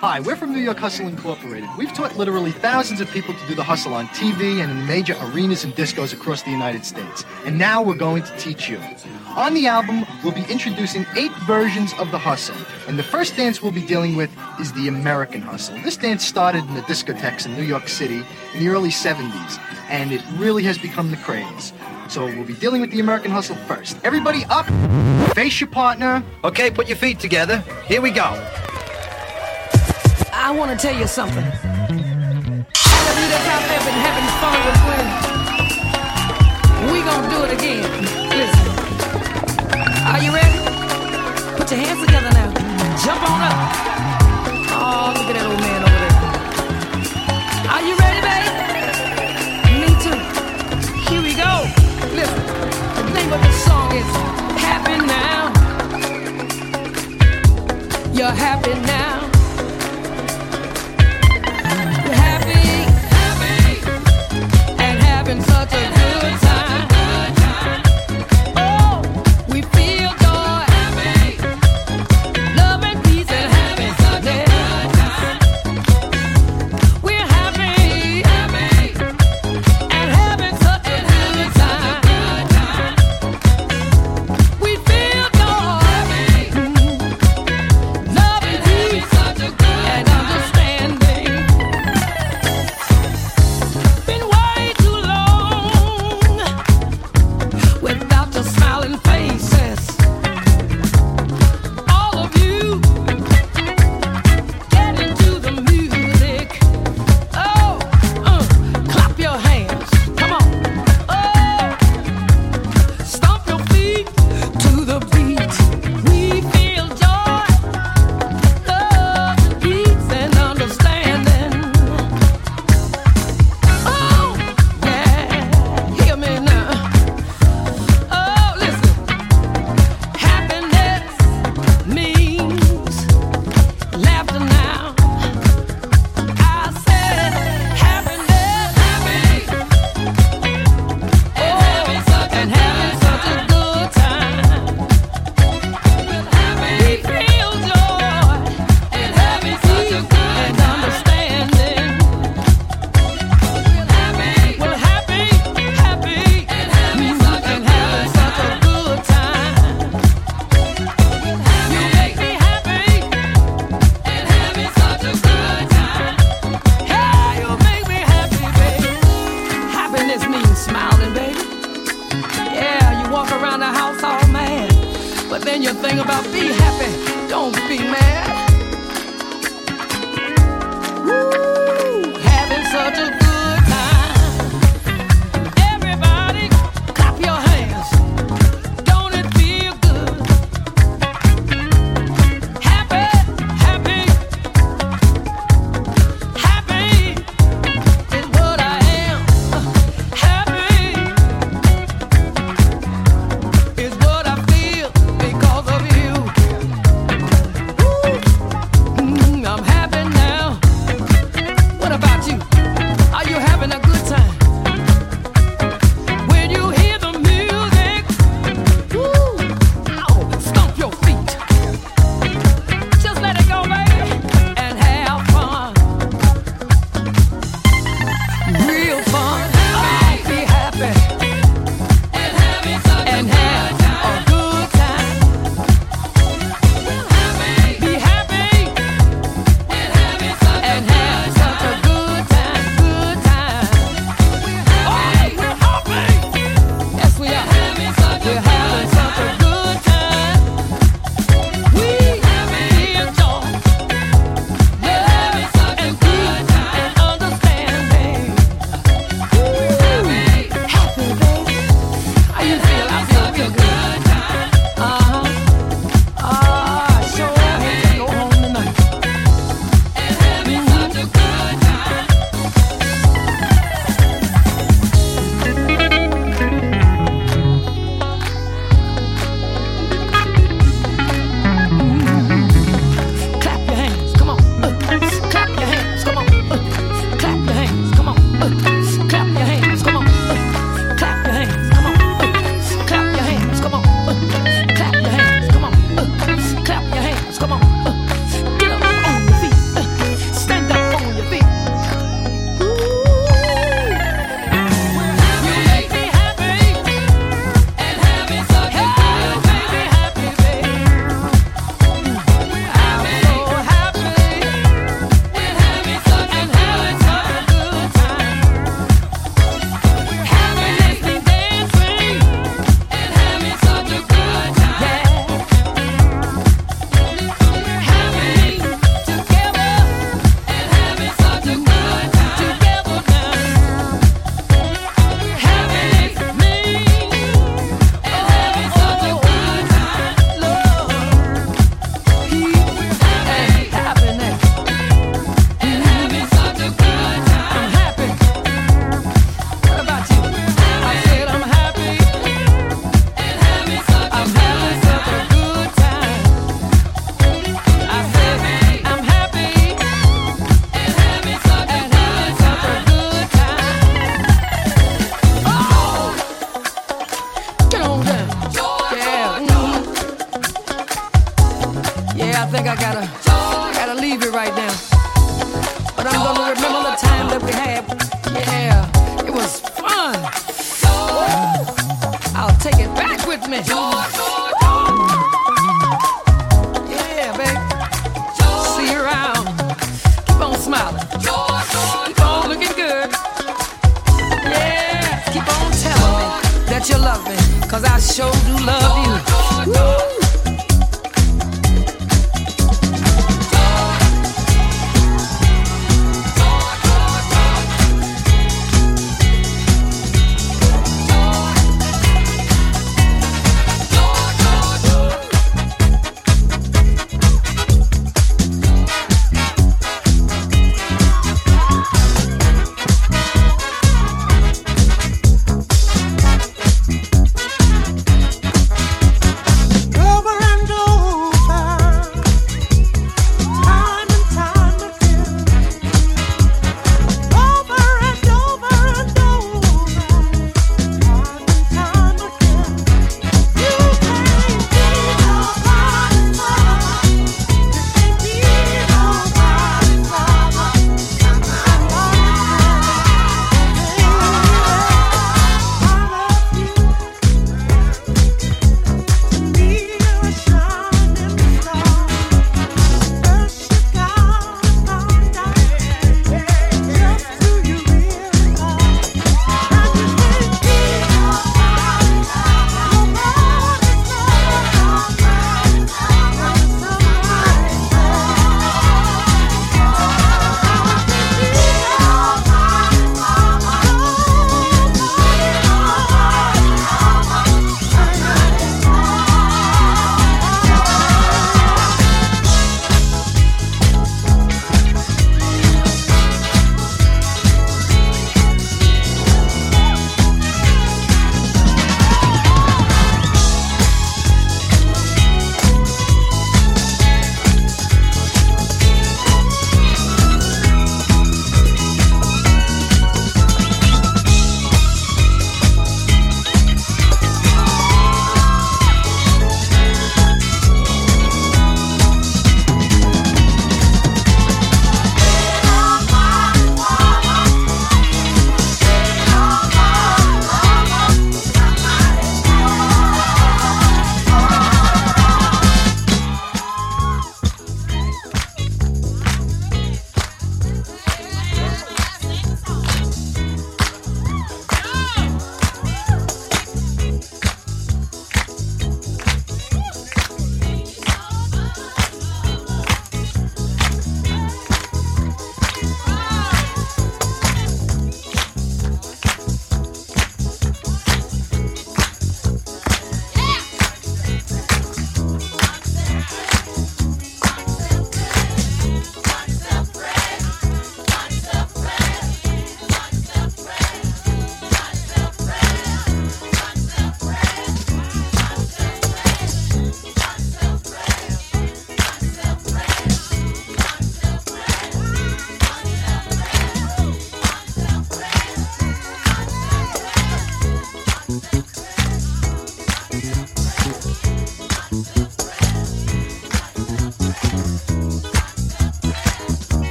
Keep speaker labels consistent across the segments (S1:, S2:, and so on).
S1: Hi, we're from New York Hustle Incorporated. We've taught literally thousands of people to do the hustle on TV and in major arenas and discos across the United States. And now we're going to teach you. On the album, we'll be introducing eight versions of the hustle. And the first dance we'll be dealing with is the American hustle. This dance started in the discotheques in New York City in the early 70s, and it really has become the craze. So we'll be dealing with the American hustle first. Everybody up, face your partner.
S2: Okay, put your feet together. Here we go.
S3: I want to tell you something. All of you that's out there been having fun with Gwen, we gonna do it again. Listen, are you ready? Put your hands together now. Jump on up. Oh, look at that old man over there. Are you ready, baby? Me too. Here we go. Listen, the name of the song is Happy Now. You're happy now.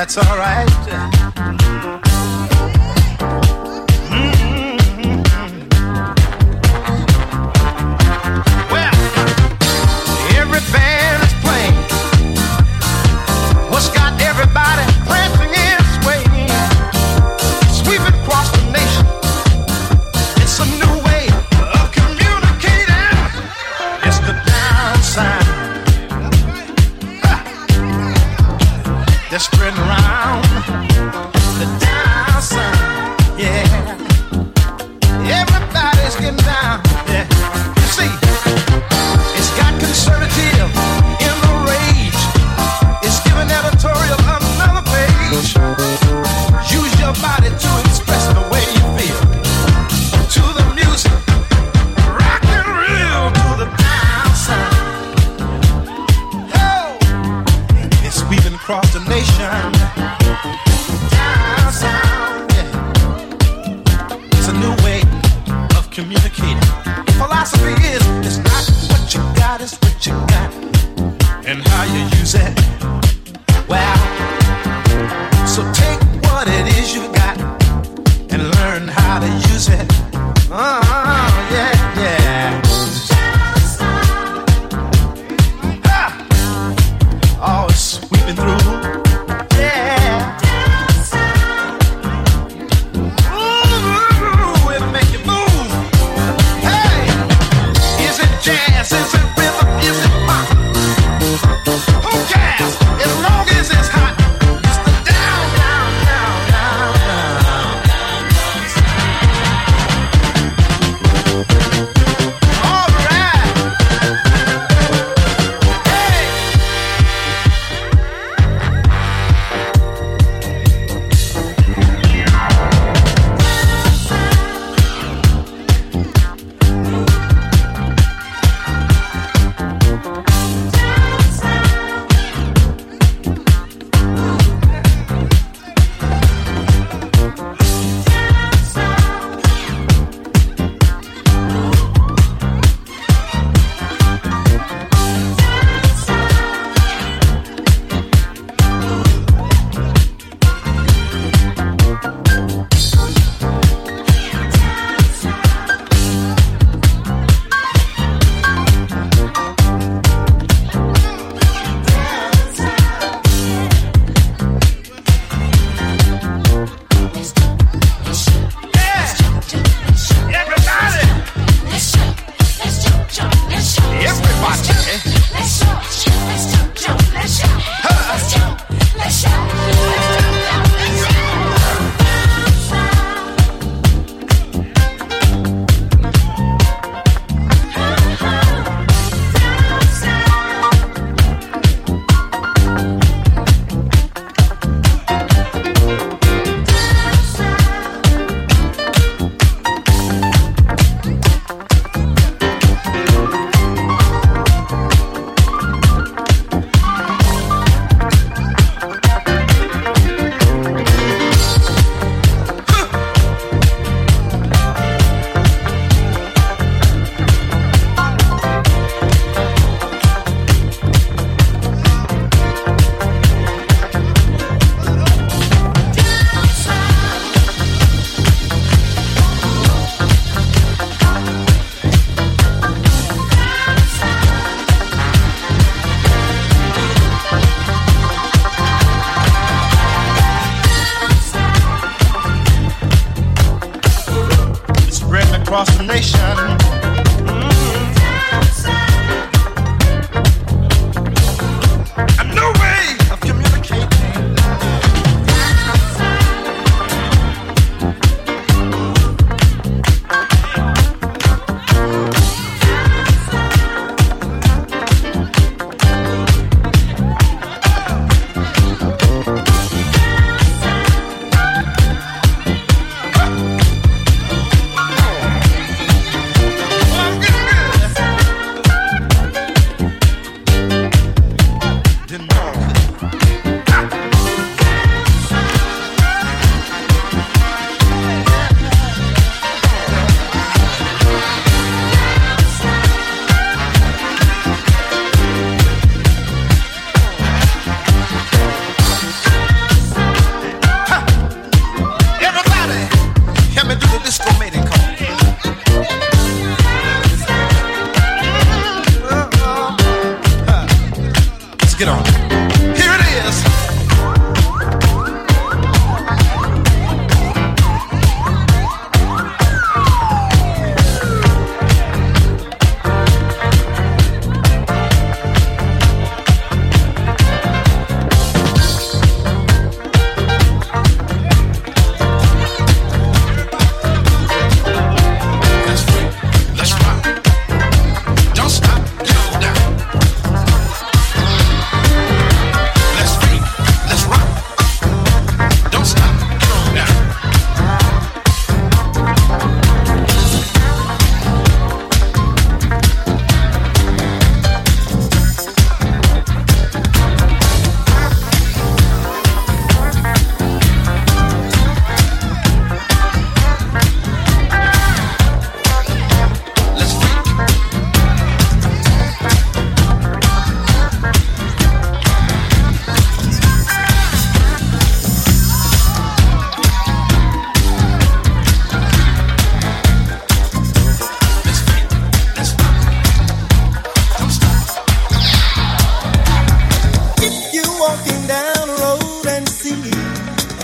S3: That's all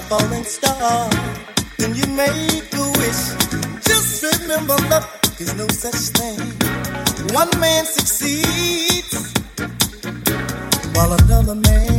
S3: falling star then you make a wish. Just remember, love
S4: is no such thing. One man succeeds while another
S5: man.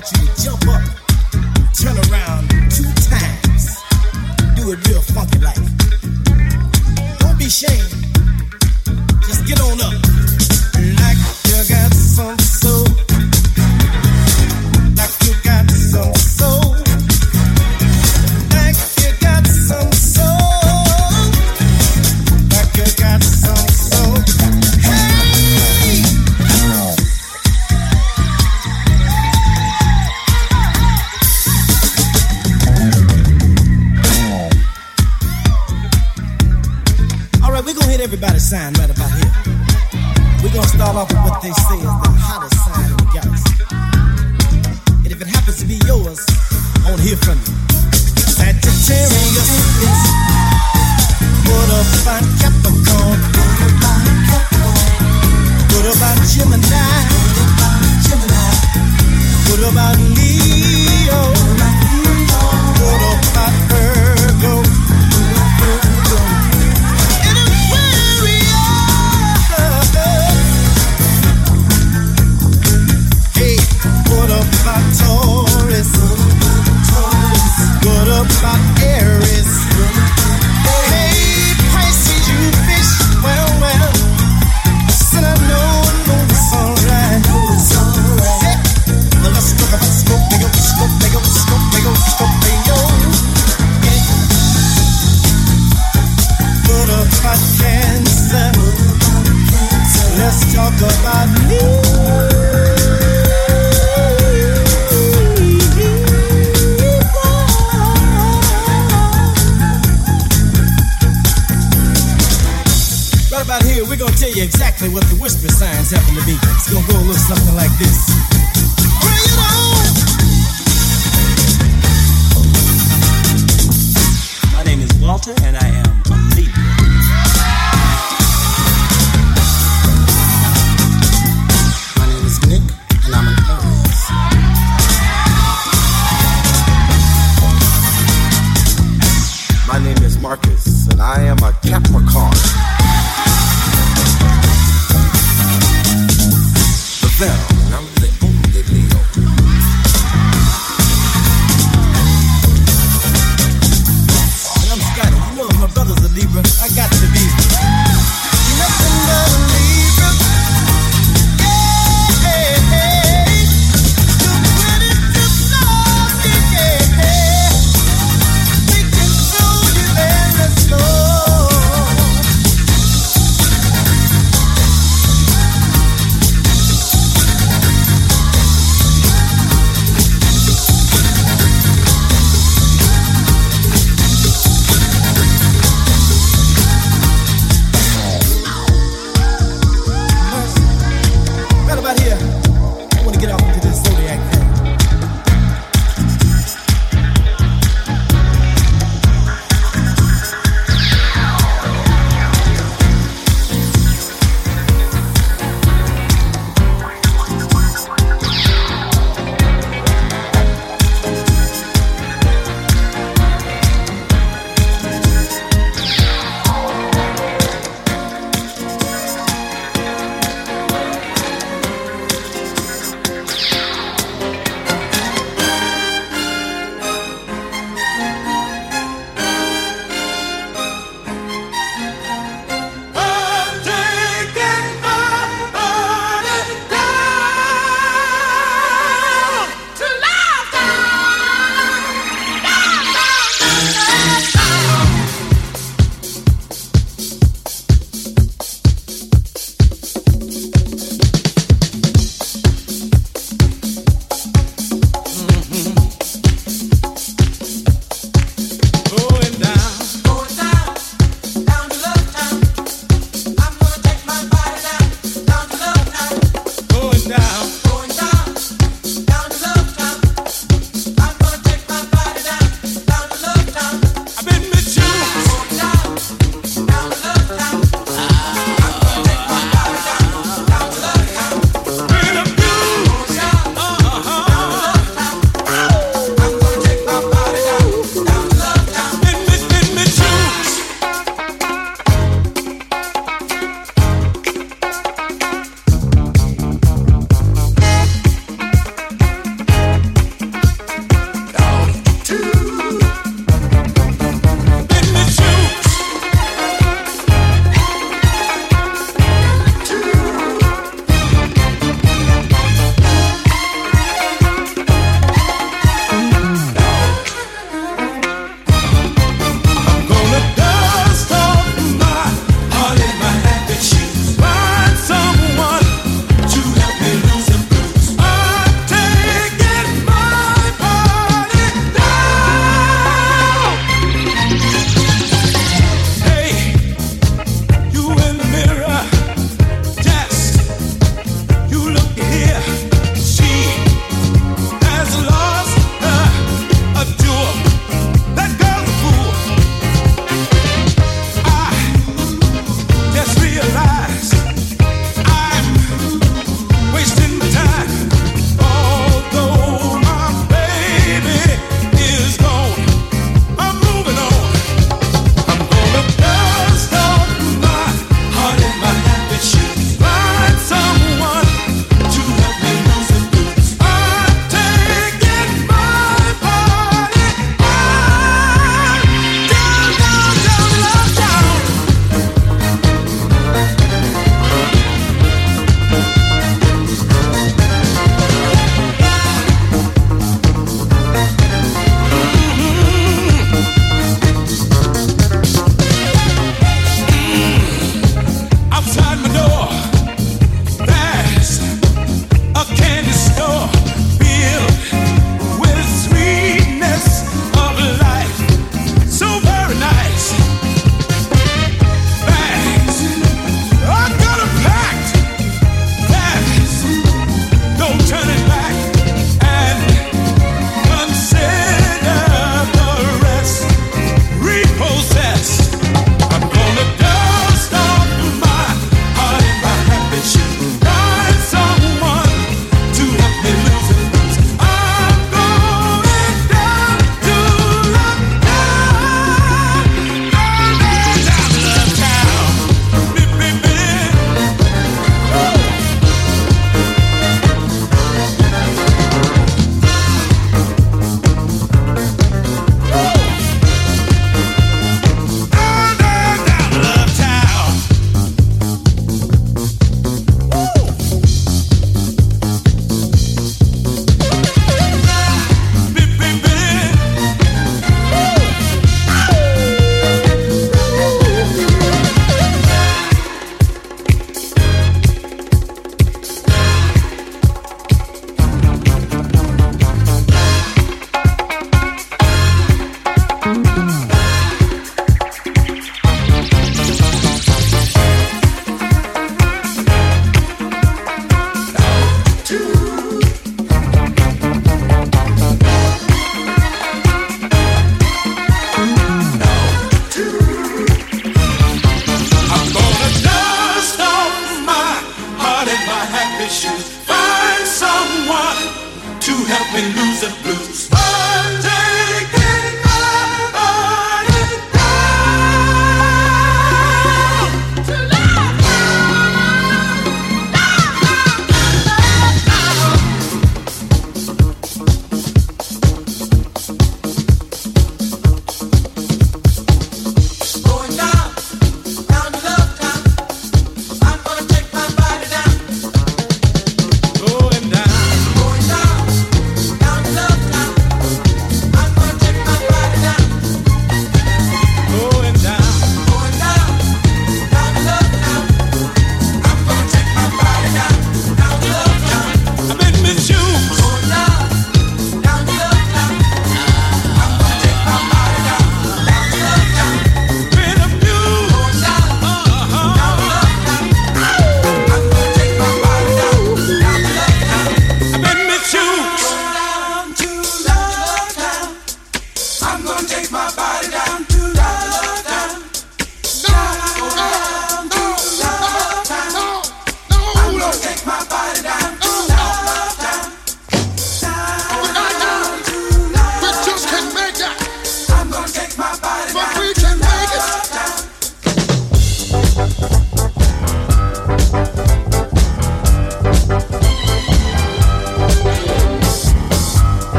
S5: Jump up,